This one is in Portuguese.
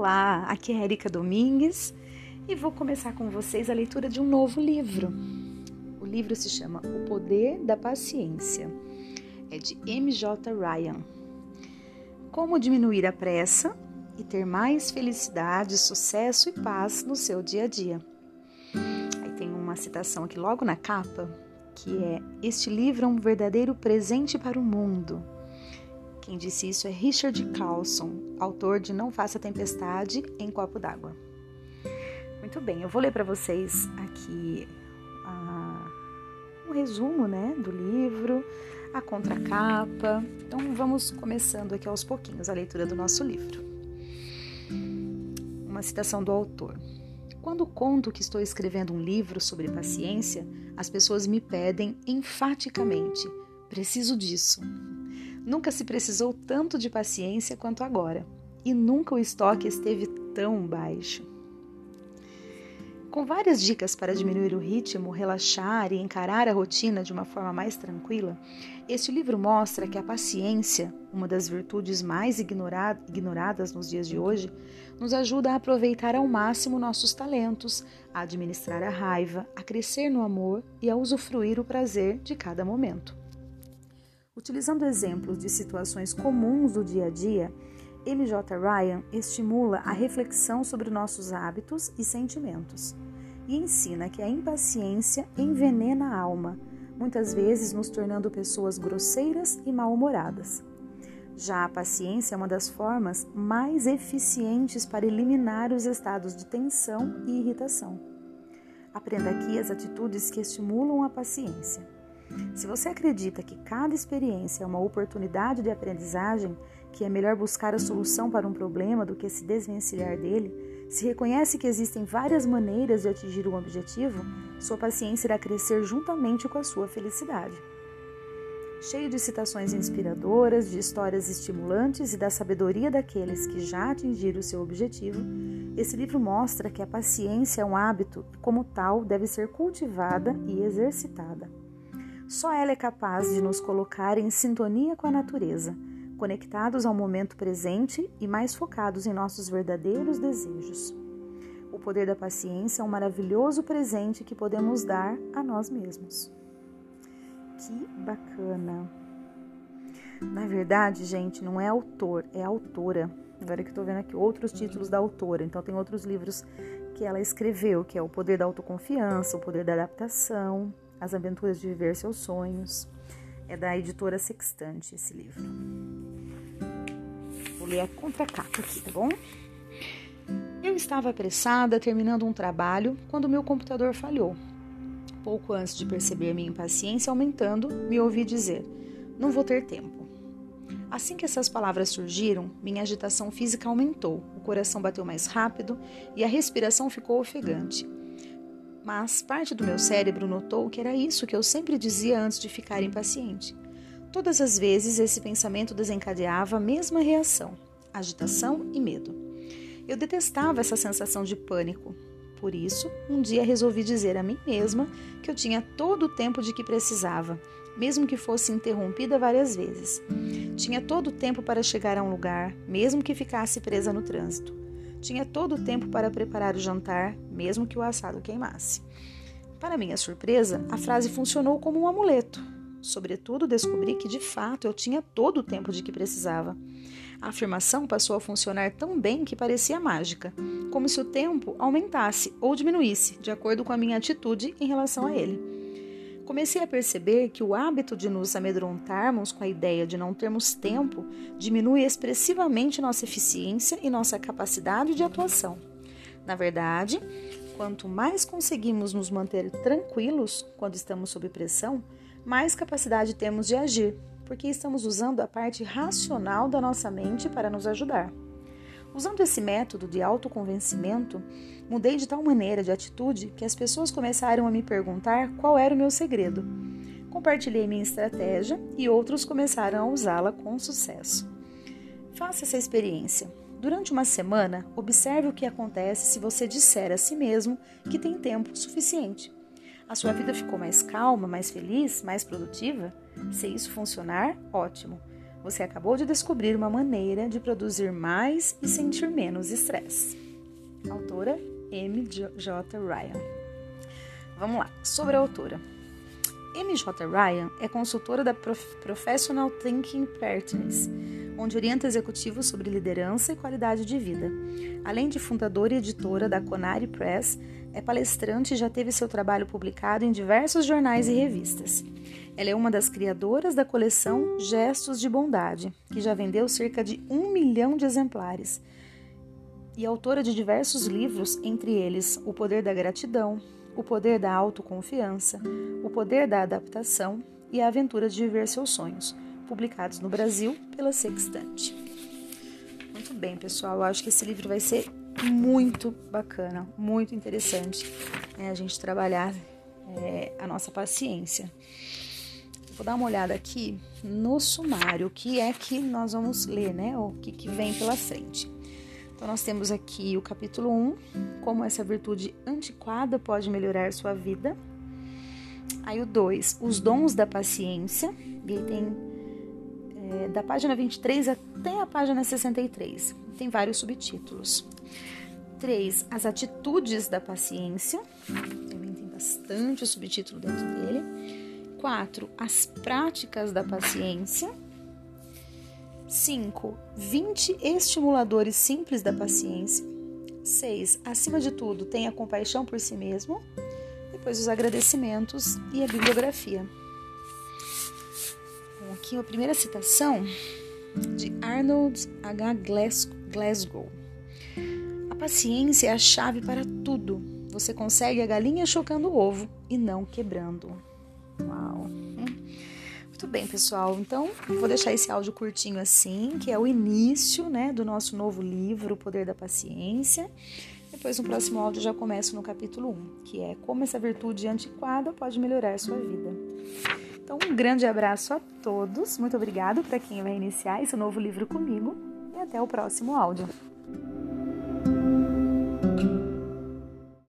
Olá, aqui é Erika Domingues e vou começar com vocês a leitura de um novo livro. O livro se chama O Poder da Paciência. É de M.J. Ryan. Como diminuir a pressa e ter mais felicidade, sucesso e paz no seu dia a dia. Aí tem uma citação aqui logo na capa que é: Este livro é um verdadeiro presente para o mundo. Quem disse isso é Richard Carlson, autor de Não Faça Tempestade em Copo d'Água. Muito bem, eu vou ler para vocês aqui uh, um resumo né, do livro, a contracapa. Então vamos começando aqui aos pouquinhos a leitura do nosso livro. Uma citação do autor. Quando conto que estou escrevendo um livro sobre paciência, as pessoas me pedem enfaticamente: preciso disso. Nunca se precisou tanto de paciência quanto agora, e nunca o estoque esteve tão baixo. Com várias dicas para diminuir o ritmo, relaxar e encarar a rotina de uma forma mais tranquila, este livro mostra que a paciência, uma das virtudes mais ignoradas nos dias de hoje, nos ajuda a aproveitar ao máximo nossos talentos, a administrar a raiva, a crescer no amor e a usufruir o prazer de cada momento. Utilizando exemplos de situações comuns do dia a dia, MJ Ryan estimula a reflexão sobre nossos hábitos e sentimentos e ensina que a impaciência envenena a alma, muitas vezes nos tornando pessoas grosseiras e mal-humoradas. Já a paciência é uma das formas mais eficientes para eliminar os estados de tensão e irritação. Aprenda aqui as atitudes que estimulam a paciência. Se você acredita que cada experiência é uma oportunidade de aprendizagem, que é melhor buscar a solução para um problema do que se desvencilhar dele, se reconhece que existem várias maneiras de atingir um objetivo, sua paciência irá crescer juntamente com a sua felicidade. Cheio de citações inspiradoras, de histórias estimulantes e da sabedoria daqueles que já atingiram o seu objetivo, esse livro mostra que a paciência é um hábito e, como tal, deve ser cultivada e exercitada. Só ela é capaz de nos colocar em sintonia com a natureza, conectados ao momento presente e mais focados em nossos verdadeiros desejos. O poder da paciência é um maravilhoso presente que podemos dar a nós mesmos. Que bacana! Na verdade, gente, não é autor, é autora. Agora que eu tô vendo aqui outros títulos da autora, então tem outros livros que ela escreveu, que é O Poder da Autoconfiança, O Poder da Adaptação, as Aventuras de Viver Seus Sonhos. É da editora Sextante esse livro. Vou ler a contracapa aqui, tá bom? Eu estava apressada terminando um trabalho quando meu computador falhou. Pouco antes de perceber minha impaciência aumentando, me ouvi dizer: Não vou ter tempo. Assim que essas palavras surgiram, minha agitação física aumentou, o coração bateu mais rápido e a respiração ficou ofegante. Mas parte do meu cérebro notou que era isso que eu sempre dizia antes de ficar impaciente. Todas as vezes esse pensamento desencadeava a mesma reação: agitação e medo. Eu detestava essa sensação de pânico. Por isso, um dia resolvi dizer a mim mesma que eu tinha todo o tempo de que precisava, mesmo que fosse interrompida várias vezes. Tinha todo o tempo para chegar a um lugar, mesmo que ficasse presa no trânsito. Tinha todo o tempo para preparar o jantar, mesmo que o assado queimasse. Para minha surpresa, a frase funcionou como um amuleto. Sobretudo, descobri que de fato eu tinha todo o tempo de que precisava. A afirmação passou a funcionar tão bem que parecia mágica, como se o tempo aumentasse ou diminuísse, de acordo com a minha atitude em relação a ele comecei a perceber que o hábito de nos amedrontarmos com a ideia de não termos tempo diminui expressivamente nossa eficiência e nossa capacidade de atuação. Na verdade, quanto mais conseguimos nos manter tranquilos quando estamos sob pressão, mais capacidade temos de agir, porque estamos usando a parte racional da nossa mente para nos ajudar. Usando esse método de autoconvencimento, mudei de tal maneira de atitude que as pessoas começaram a me perguntar qual era o meu segredo. Compartilhei minha estratégia e outros começaram a usá-la com sucesso. Faça essa experiência. Durante uma semana, observe o que acontece se você disser a si mesmo que tem tempo suficiente. A sua vida ficou mais calma, mais feliz, mais produtiva? Se isso funcionar, ótimo. Você acabou de descobrir uma maneira de produzir mais e sentir menos estresse. Autora M.J. Ryan. Vamos lá, sobre a autora. M.J. Ryan é consultora da Professional Thinking Partners, onde orienta executivos sobre liderança e qualidade de vida. Além de fundadora e editora da Conari Press, é palestrante e já teve seu trabalho publicado em diversos jornais e revistas. Ela é uma das criadoras da coleção Gestos de Bondade, que já vendeu cerca de um milhão de exemplares, e autora de diversos livros, entre eles O Poder da Gratidão, O Poder da Autoconfiança, O Poder da Adaptação e A Aventura de Viver Seus Sonhos, publicados no Brasil pela Sextante. Muito bem, pessoal, eu acho que esse livro vai ser muito bacana, muito interessante né, a gente trabalhar é, a nossa paciência. Vou dar uma olhada aqui no sumário, o que é que nós vamos ler, né? O que, que vem pela frente. Então, nós temos aqui o capítulo 1, como essa virtude antiquada pode melhorar sua vida. Aí o 2, os dons da paciência. E aí tem é, da página 23 até a página 63. Tem vários subtítulos. 3, as atitudes da paciência. Também tem bastante subtítulo dentro dele. 4. As práticas da paciência. 5. 20 estimuladores simples da paciência. 6. Acima de tudo, tenha compaixão por si mesmo. Depois, os agradecimentos e a bibliografia. Aqui a primeira citação de Arnold H. Glasgow. A paciência é a chave para tudo. Você consegue a galinha chocando o ovo e não quebrando. Uau! Muito bem, pessoal. Então, vou deixar esse áudio curtinho assim, que é o início, né, do nosso novo livro, O Poder da Paciência. Depois, no próximo áudio, já começo no capítulo 1, que é como essa virtude antiquada pode melhorar a sua vida. Então, um grande abraço a todos. Muito obrigado para quem vai iniciar esse novo livro comigo e até o próximo áudio.